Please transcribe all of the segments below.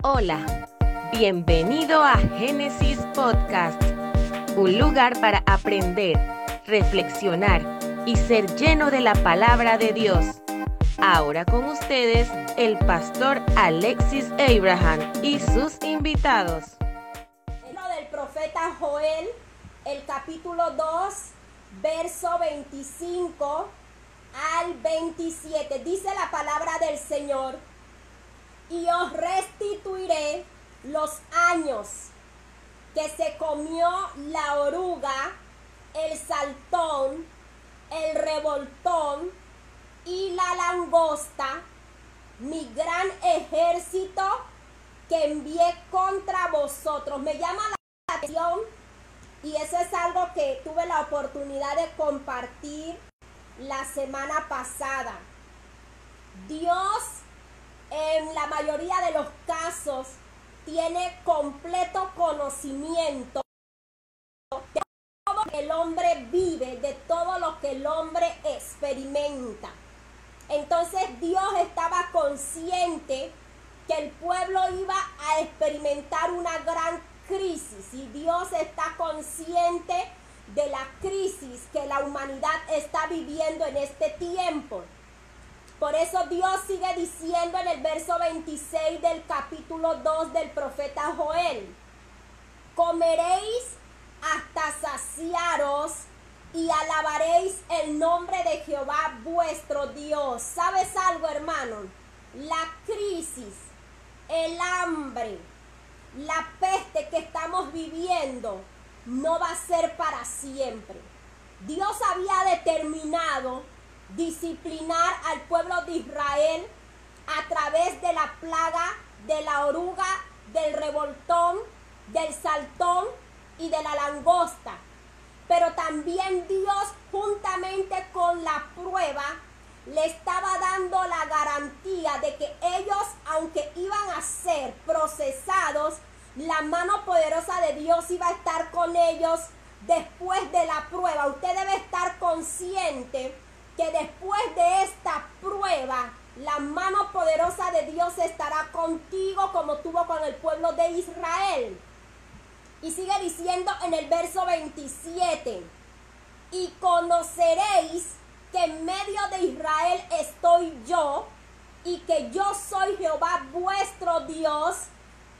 Hola, bienvenido a Génesis Podcast, un lugar para aprender, reflexionar y ser lleno de la palabra de Dios. Ahora con ustedes el pastor Alexis Abraham y sus invitados. Lo del profeta Joel, el capítulo 2, verso 25 al 27. Dice la palabra del Señor y os restituiré los años que se comió la oruga, el saltón, el revoltón y la langosta, mi gran ejército que envié contra vosotros. Me llama la atención y eso es algo que tuve la oportunidad de compartir la semana pasada. Dios en la mayoría de los casos tiene completo conocimiento de todo lo que el hombre vive, de todo lo que el hombre experimenta. Entonces Dios estaba consciente que el pueblo iba a experimentar una gran crisis y Dios está consciente de la crisis que la humanidad está viviendo en este tiempo. Por eso Dios sigue diciendo en el verso 26 del capítulo 2 del profeta Joel, comeréis hasta saciaros y alabaréis el nombre de Jehová vuestro Dios. ¿Sabes algo, hermano? La crisis, el hambre, la peste que estamos viviendo no va a ser para siempre. Dios había determinado disciplinar al pueblo de Israel a través de la plaga de la oruga, del revoltón, del saltón y de la langosta. Pero también Dios juntamente con la prueba le estaba dando la garantía de que ellos, aunque iban a ser procesados, la mano poderosa de Dios iba a estar con ellos después de la prueba. Usted debe estar consciente que después de esta prueba, la mano poderosa de Dios estará contigo como tuvo con el pueblo de Israel. Y sigue diciendo en el verso 27, y conoceréis que en medio de Israel estoy yo, y que yo soy Jehová vuestro Dios,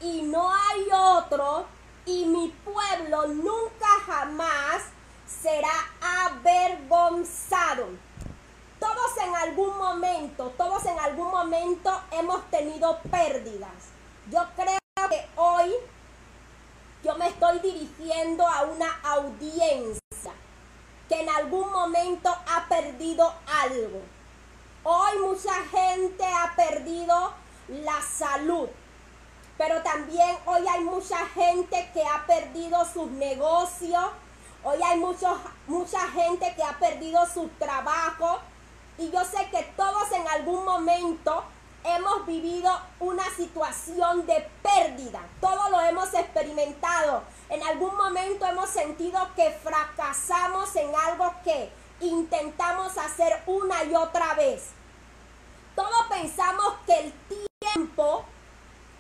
y no hay otro, y mi pueblo nunca jamás será avergonzado. Todos en algún momento, todos en algún momento hemos tenido pérdidas. Yo creo que hoy yo me estoy dirigiendo a una audiencia que en algún momento ha perdido algo. Hoy mucha gente ha perdido la salud, pero también hoy hay mucha gente que ha perdido sus negocios, hoy hay mucha gente que ha perdido su trabajo, y yo sé que todos en algún momento hemos vivido una situación de pérdida. Todos lo hemos experimentado. En algún momento hemos sentido que fracasamos en algo que intentamos hacer una y otra vez. Todos pensamos que el tiempo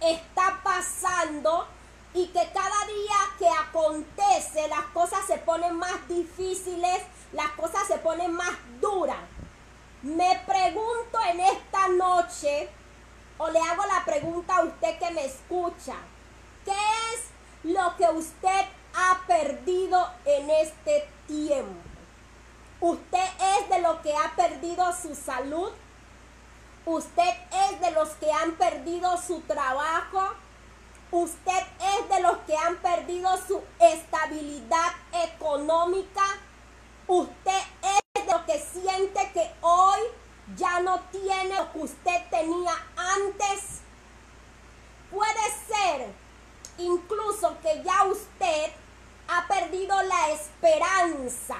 está pasando y que cada día que acontece las cosas se ponen más difíciles, las cosas se ponen más duras. Me pregunto en esta noche, o le hago la pregunta a usted que me escucha, ¿qué es lo que usted ha perdido en este tiempo? ¿Usted es de los que ha perdido su salud? ¿Usted es de los que han perdido su trabajo? ¿Usted es de los que han perdido su estabilidad económica? ¿Usted es lo que siente que hoy ya no tiene lo que usted tenía antes. Puede ser incluso que ya usted ha perdido la esperanza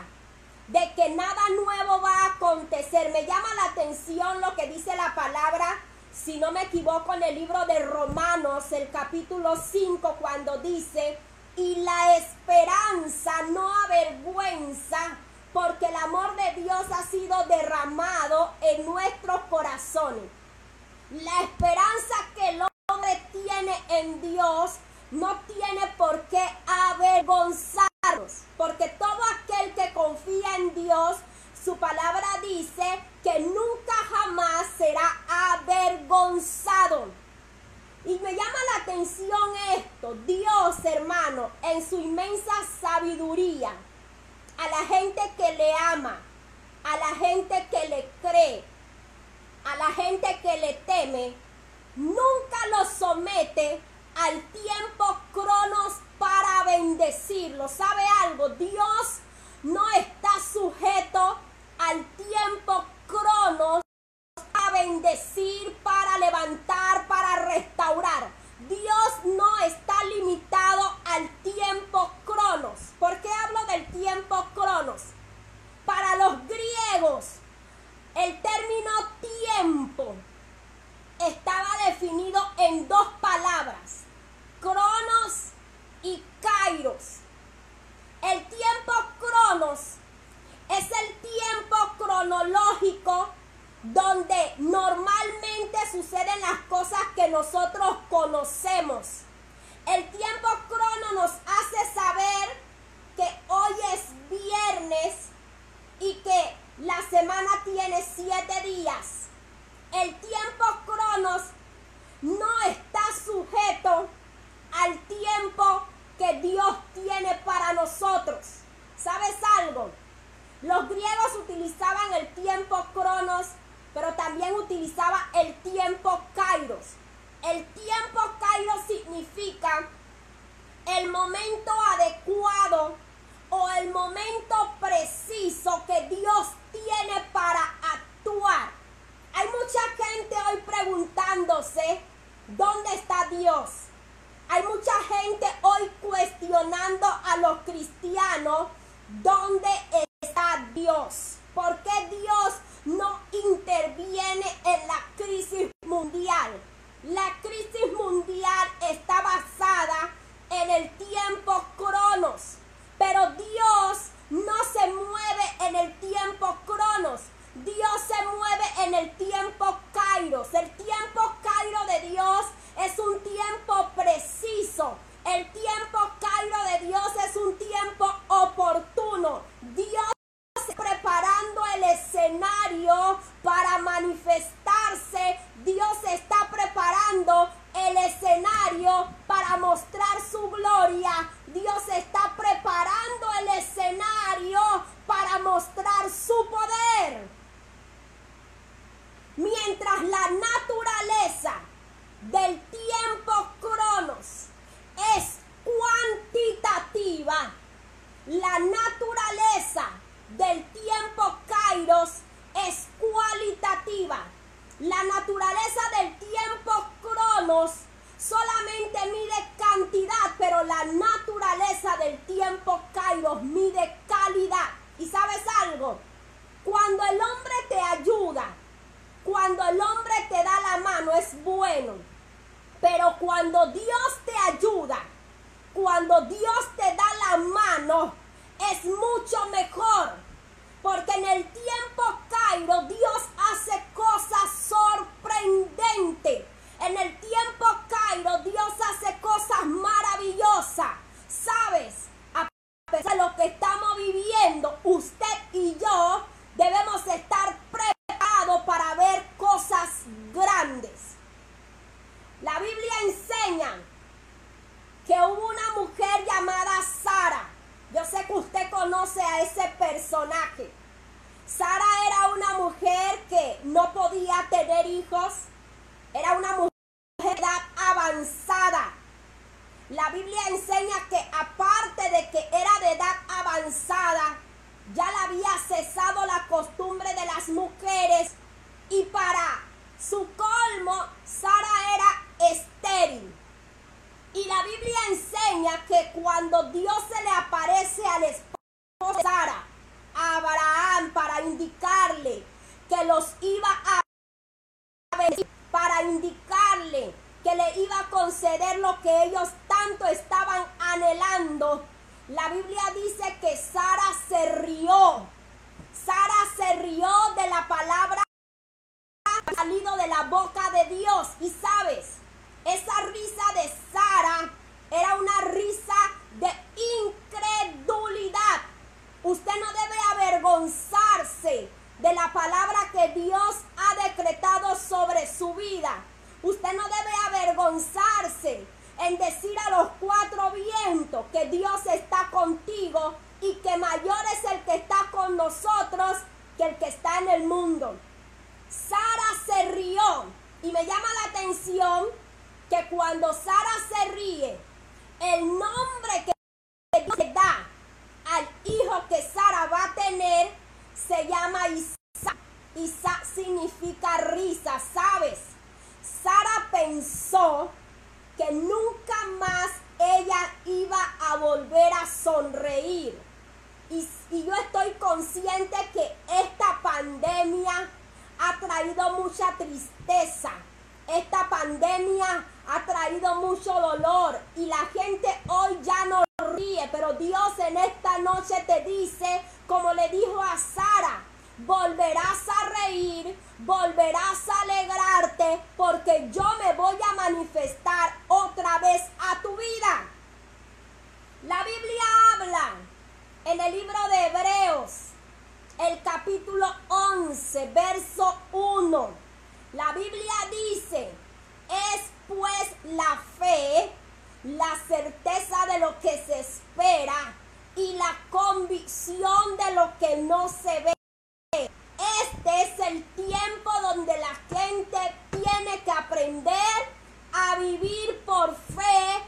de que nada nuevo va a acontecer. Me llama la atención lo que dice la palabra, si no me equivoco, en el libro de Romanos, el capítulo 5, cuando dice, y la esperanza no avergüenza porque el amor de Dios ha sido derramado en nuestros corazones. La esperanza que el hombre tiene en Dios no tiene por qué avergonzarnos, porque todo aquel que confía en Dios, su palabra dice que nunca jamás será avergonzado. Y me llama la atención esto, Dios hermano, en su inmensa sabiduría, a la gente que le ama, a la gente que le cree, a la gente que le teme, nunca lo somete al tiempo cronos para bendecirlo. ¿Sabe algo? Dios no está sujeto al tiempo cronos para bendecir, para levantar, para restaurar. Dios no está limitado al tiempo cronos. ¿Por qué hablo del tiempo cronos? Para los griegos, el término tiempo estaba definido en dos palabras, cronos y kairos. El tiempo cronos es el tiempo cronológico donde normalmente suceden las cosas que nosotros conocemos. El tiempo crono nos hace saber que hoy es viernes y que la semana tiene siete días. El tiempo cronos no está sujeto al tiempo que Dios tiene para nosotros. ¿Sabes algo? Los griegos utilizaban el tiempo cronos, pero también utilizaba el tiempo kairos. El tiempo kairos significa el momento adecuado o el momento preciso que Dios tiene para actuar. Hay mucha gente hoy preguntándose, ¿dónde está Dios? Hay mucha gente hoy cuestionando a los cristianos, ¿dónde está Dios? ¿Por qué Dios no interviene en la crisis mundial? La crisis mundial está basada en el tiempo cronos. Pero Dios no se mueve en el tiempo cronos. Dios se mueve en el tiempo kairos. El tiempo kairo de Dios es un tiempo preciso. El tiempo cairo de Dios es un tiempo oportuno. Dios está preparando el escenario para manifestarse. Dios está preparando el escenario para mostrar su gloria. Dios está preparando el escenario para mostrar su poder. Mientras la naturaleza del tiempo cronos es cuantitativa, la naturaleza del tiempo kairos es cualitativa. La naturaleza del tiempo cronos solamente mide cantidad, pero la naturaleza del tiempo kairos mide calidad. ¿Y sabes algo? Cuando el hombre te ayuda, cuando el hombre te da la mano es bueno, pero cuando Dios te ayuda, cuando Dios te da la mano, es mucho mejor. Porque en el tiempo Cairo Dios En el tiempo Cairo Dios hace cosas maravillosas. ¿Sabes? A pesar de lo que estamos viviendo, usted y yo debemos estar preparados para ver cosas grandes. La Biblia enseña que hubo una mujer llamada Sara yo sé que usted conoce a ese personaje. Sara era una mujer que no podía tener hijos. Era una mujer de edad avanzada. La Biblia enseña que aparte de que era de edad avanzada, ya le había cesado la costumbre de las mujeres y para su colmo, Sara era estéril. Y la Biblia enseña que cuando Dios se le aparece al esposo de Sara, a Abraham, para indicarle que los iba a bendecir, para indicarle que le iba a conceder lo que ellos tanto estaban anhelando, la Biblia dice que Sara se rió. Sara se rió de la palabra salido de la boca de Dios. Y sabes, esa risa de en decir a los cuatro vientos que Dios está contigo y que mayor es el que está con nosotros que el que está en el mundo. Sara se rió y me llama la atención que cuando Sara se ríe, el nombre que Dios da al hijo que Sara va a tener se llama Isaac. Isaac significa risa, ¿sabes? Sara pensó que nunca más ella iba a volver a sonreír. Y, y, yo estoy consciente que esta pandemia ha traído mucha tristeza. Esta pandemia ha traído mucho dolor y la gente hoy ya no ríe, pero Dios en esta noche te dice, como le dijo a Sara, volverás a reír, volverás a alegrarte, porque yo me voy a manifestar otra vez a tu vida. La Biblia habla en el libro de Hebreos, el capítulo 11, verso 1. La Biblia dice, es pues la fe, la certeza de lo que se espera y la convicción de lo que no se ve. Este es el tiempo donde la gente tiene que aprender a vivir por fe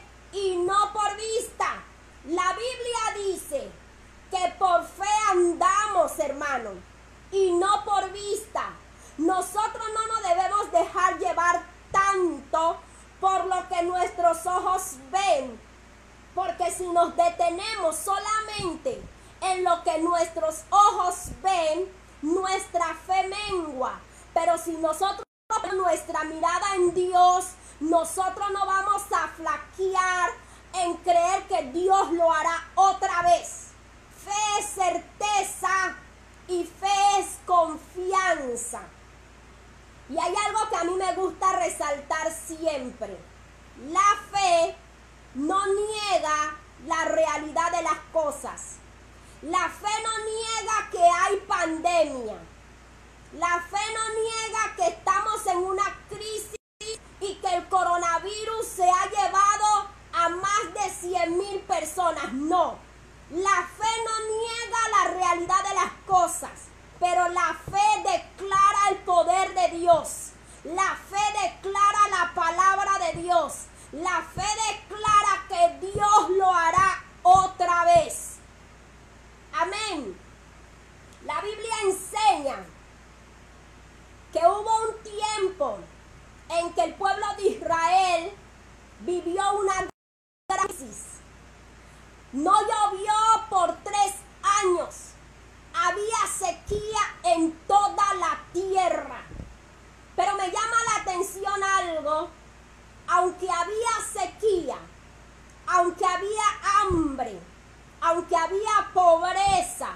pobreza,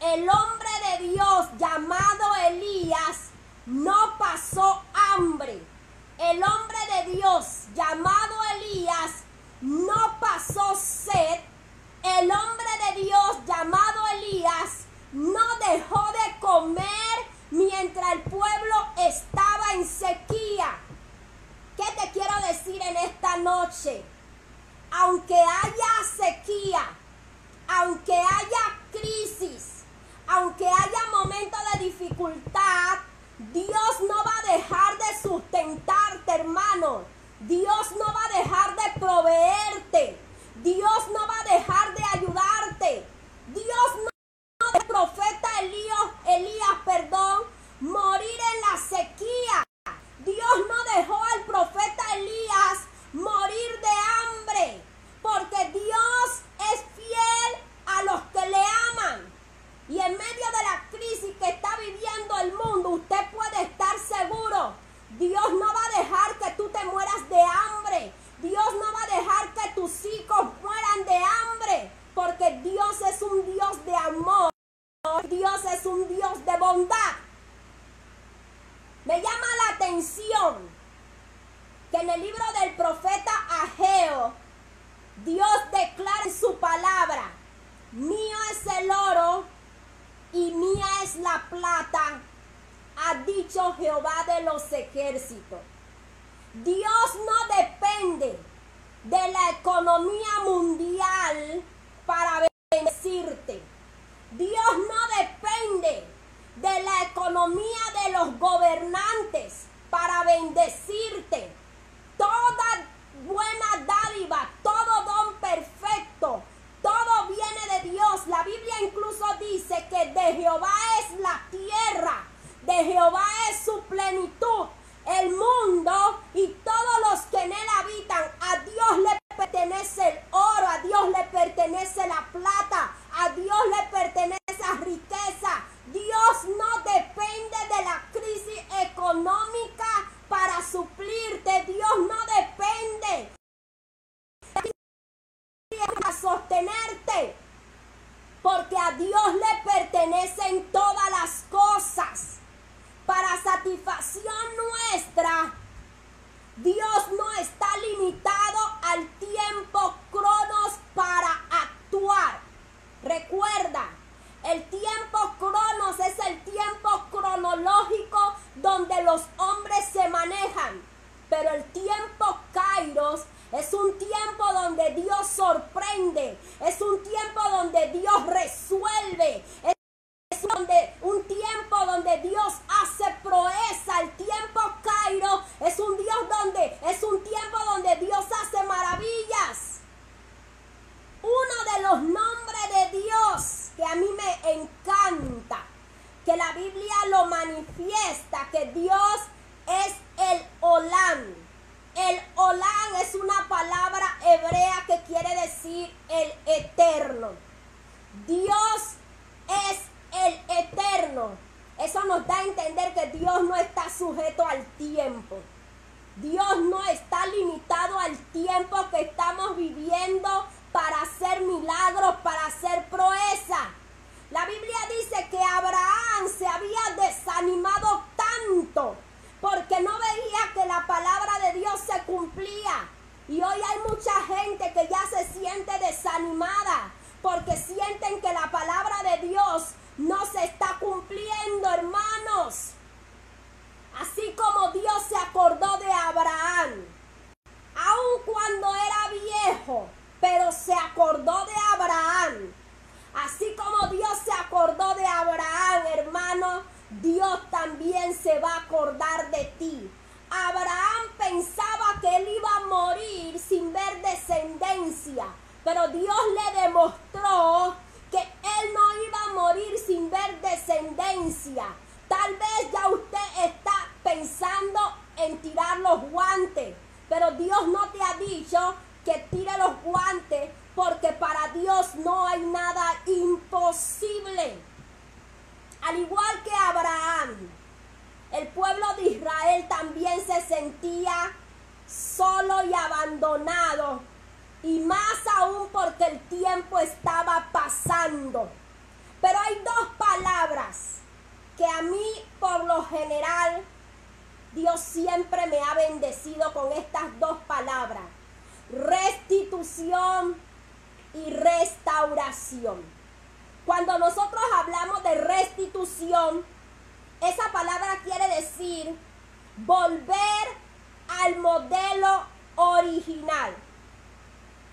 el hombre de Dios llamado Elías no pasó hambre. El hombre de Dios llamado Elías no pasó sed. El hombre de Dios llamado Elías no dejó de comer mientras el pueblo estaba en sequía. ¿Qué te quiero decir en esta noche? Aunque haya sequía, aunque haya crisis, aunque haya momentos de dificultad, Dios no va a dejar de sustentarte, hermano. Dios no va a dejar de proveerte. Dios no va a dejar de ayudarte. Dios no va profeta Elías, Elías, perdón, morir en la sequía. Dios no dejó al profeta Elías economía de los gobernantes para bendecirte. Toda buena dádiva, todo don perfecto, todo viene de Dios. La Biblia incluso dice que de Jehová es la tierra, de Jehová es su plenitud, el mundo y todos los que en él habitan. A Dios le pertenece el oro, a Dios le pertenece la plata, a Dios le pertenece Porque a Dios le pertenecen todas las cosas. Para satisfacción nuestra, Dios no está limitado al tiempo cronos para actuar. Recuerda, el tiempo cronos es el tiempo cronológico donde los hombres se manejan. Pero el tiempo kairos es un tiempo donde Dios sorprende. Es un tiempo donde Dios resuelve. Es donde, un tiempo donde Dios hace proeza. El tiempo Cairo es un Dios donde es un tiempo donde Dios hace maravillas. Uno de los nombres de Dios que a mí me encanta, que la Biblia lo manifiesta, que Dios es el Olán. El Olán es una palabra hebrea que quiere decir el eterno. Dios es el eterno. Eso nos da a entender que Dios no está sujeto al tiempo. Dios no está limitado al tiempo que estamos viviendo para hacer milagros, para hacer proeza. La Biblia dice que Abraham se había desanimado tanto porque no veía que la palabra de Dios se cumplía. Y hoy hay mucha gente que ya se siente desanimada porque sienten que la palabra de Dios no se está cumpliendo, hermanos. Así como Dios se acordó de Abraham, aun cuando era viejo, pero se acordó de Abraham. Así como Dios se acordó de Abraham, hermano, Dios también se va a acordar de ti. Abraham pensaba que él iba a morir sin ver descendencia, pero Dios le demostró que él no iba a morir sin ver descendencia. Tal vez ya usted pensando en tirar los guantes, pero Dios no te ha dicho que tire los guantes porque para Dios no hay nada imposible. Al igual que Abraham, el pueblo de Israel también se sentía solo y abandonado y más aún porque el tiempo estaba pasando. Pero hay dos palabras que a mí por lo general Dios siempre me ha bendecido con estas dos palabras. Restitución y restauración. Cuando nosotros hablamos de restitución, esa palabra quiere decir volver al modelo original.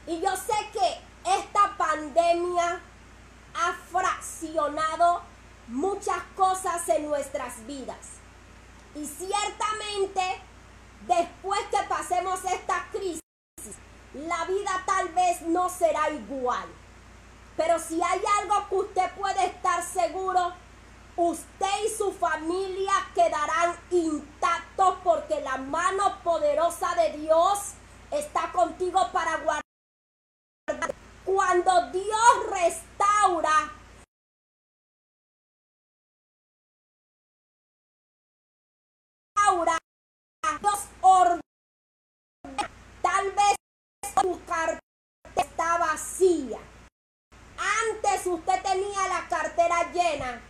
Y yo sé que esta pandemia ha fraccionado muchas cosas en nuestras vidas. Y ciertamente, después que pasemos esta crisis, la vida tal vez no será igual. Pero si hay algo que usted puede estar seguro, usted y su familia quedarán intactos porque la mano poderosa de Dios está contigo para guardar cuando Dios restaura, Dios tal vez su cartera está vacía. Antes usted tenía la cartera llena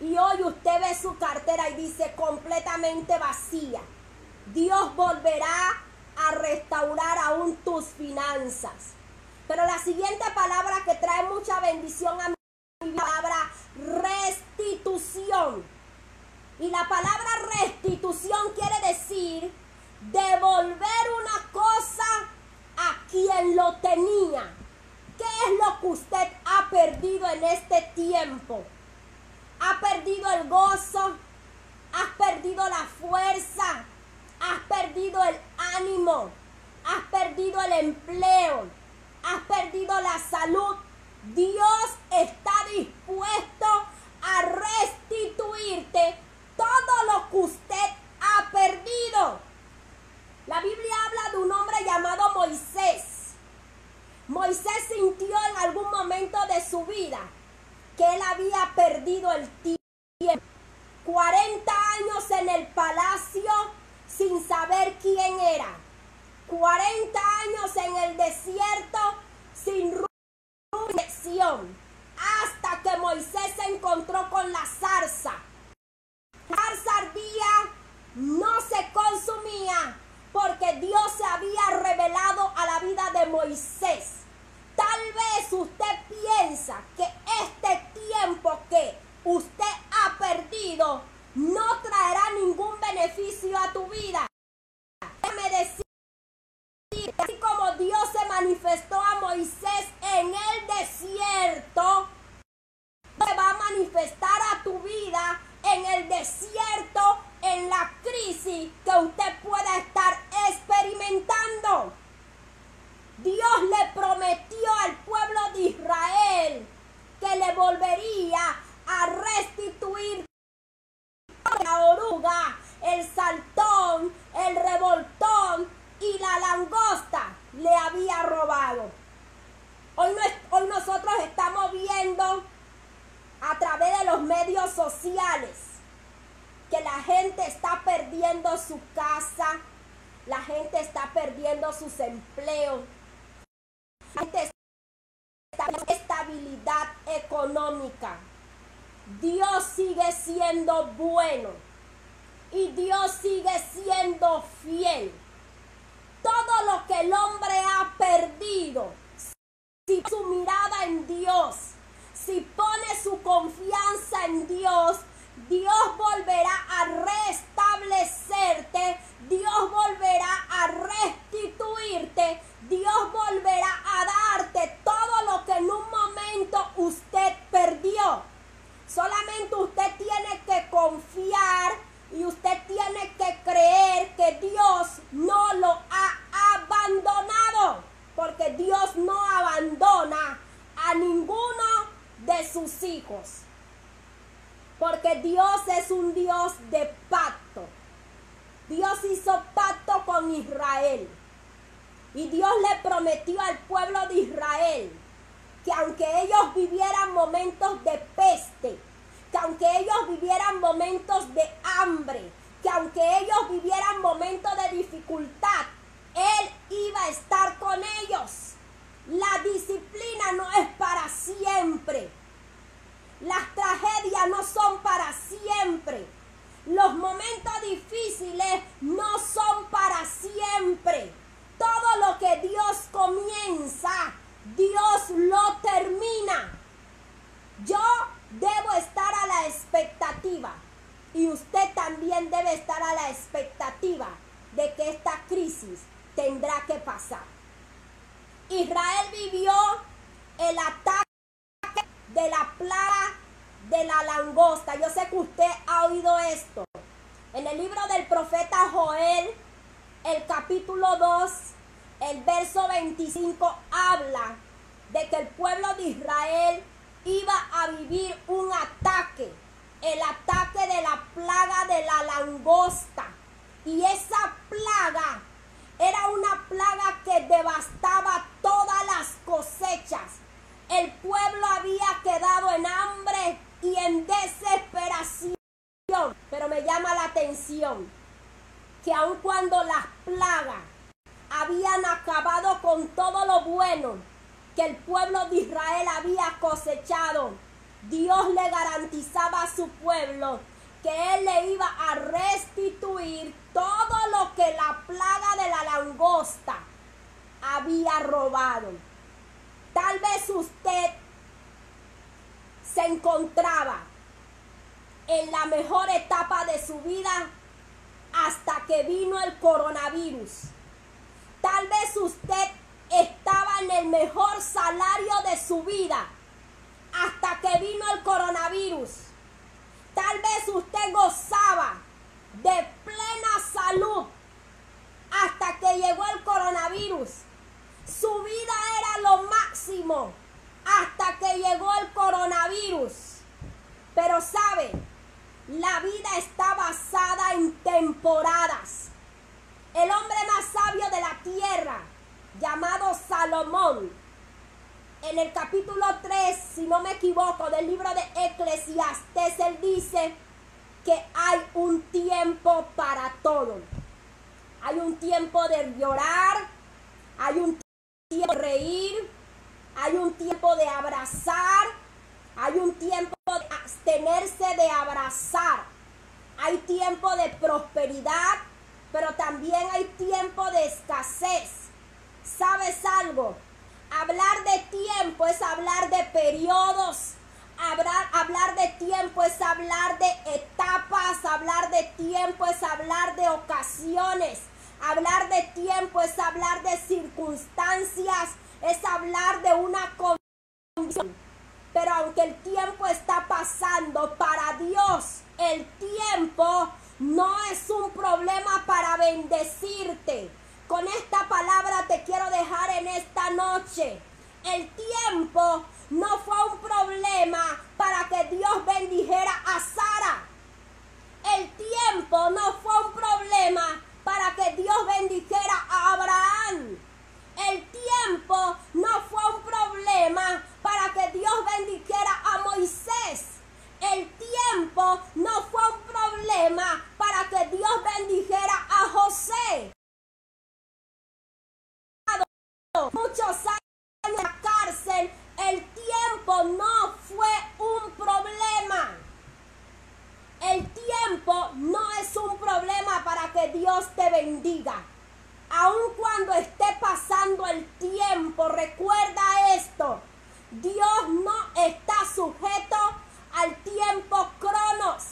y hoy usted ve su cartera y dice completamente vacía. Dios volverá a restaurar aún tus finanzas. Pero la siguiente palabra que trae mucha bendición a mi palabra restitución. Y la palabra restitución quiere decir devolver una cosa a quien lo tenía. ¿Qué es lo que usted ha perdido en este tiempo? ¿Ha perdido el gozo? ¿Has perdido la fuerza? ¿Has perdido el ánimo? ¿Has perdido el empleo? has perdido la salud, Dios está dispuesto a restituirte todo lo que usted ha perdido. La Biblia habla de un hombre llamado Moisés. Moisés sintió en algún momento de su vida que él había perdido el tiempo. 40 años en el palacio sin saber quién era. 40 años en el desierto sin dirección. Hasta que Moisés se encontró con la zarza no se consumía porque Dios se había revelado a la vida de Moisés. Tal vez usted piensa que este tiempo que usted ha perdido no traerá ningún beneficio a tu vida. Déjame decir, así como Dios se manifestó a Moisés en el desierto, se va a manifestar a tu vida en el desierto en la crisis que usted pueda estar experimentando. Dios le prometió al pueblo de Israel que le volvería a restituir la oruga, el saltón, el revoltón y la langosta le había robado. Hoy, hoy nosotros estamos viendo a través de los medios sociales que la gente está perdiendo su casa, la gente está perdiendo sus empleos, la gente está perdiendo estabilidad económica. Dios sigue siendo bueno y Dios sigue siendo fiel. Todo lo que el hombre ha perdido, si su mirada en Dios, si pone su confianza en Dios, Dios que aun cuando las plagas habían acabado con todo lo bueno que el pueblo de Israel había cosechado, Dios le garantizaba a su pueblo que Él le iba a restituir todo lo que la plaga de la langosta había robado. Tal vez usted se encontraba en la mejor etapa de su vida hasta que vino el coronavirus. Tal vez usted estaba en el mejor salario de su vida hasta que vino el coronavirus. Tal vez usted gozaba de plena salud hasta que llegó el coronavirus. Su vida era lo máximo hasta que llegó el coronavirus. Pero sabe, la vida está basada en temporadas. El hombre más sabio de la tierra, llamado Salomón, en el capítulo 3, si no me equivoco, del libro de Eclesiastes, él dice que hay un tiempo para todo. Hay un tiempo de llorar, hay un tiempo de reír, hay un tiempo de abrazar, hay un tiempo de abstenerse de abrazar, hay tiempo de prosperidad, pero también hay tiempo de escasez. ¿Sabes algo? Hablar de tiempo es hablar de periodos. Hablar, hablar de tiempo es hablar de etapas. Hablar de tiempo es hablar de ocasiones. Hablar de tiempo es hablar de circunstancias. Es hablar de una condición. Pero aunque el tiempo está pasando para Dios, el tiempo no es un problema para bendecirte. Con esta palabra te quiero dejar en esta noche. El tiempo no fue un problema para que Dios bendijera a Sara. El tiempo no fue un problema para que Dios bendijera a Abraham. El tiempo no fue un problema para que Dios bendijera a Moisés. El tiempo no fue un problema para que Dios Muchos años en la cárcel, el tiempo no fue un problema. El tiempo no es un problema para que Dios te bendiga. Aun cuando esté pasando el tiempo, recuerda esto. Dios no está sujeto al tiempo cronos.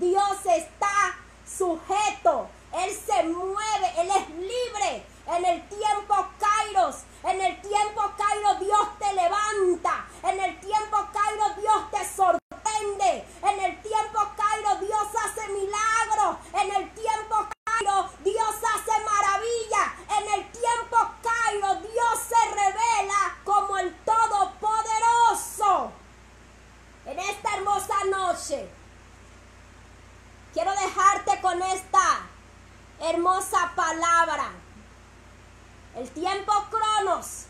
Dios está sujeto. Él se mueve, Él es libre. En el tiempo kairos, en el tiempo kairos Dios te levanta. En el tiempo kairos Dios te sorprende. En el tiempo kairos Dios hace milagros. En el tiempo kairos Dios hace maravilla. En el tiempo kairos Dios se revela como el Todopoderoso. En esta hermosa noche quiero dejarte con esta hermosa palabra. El tiempo cronos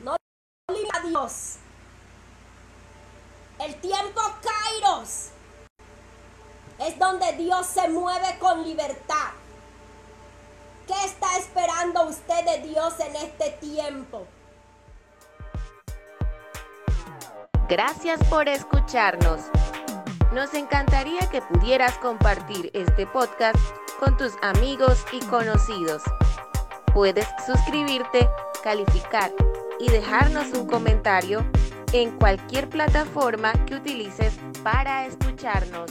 no limita a Dios. El tiempo kairos es donde Dios se mueve con libertad. ¿Qué está esperando usted de Dios en este tiempo? Gracias por escucharnos. Nos encantaría que pudieras compartir este podcast con tus amigos y conocidos. Puedes suscribirte, calificar y dejarnos un comentario en cualquier plataforma que utilices para escucharnos.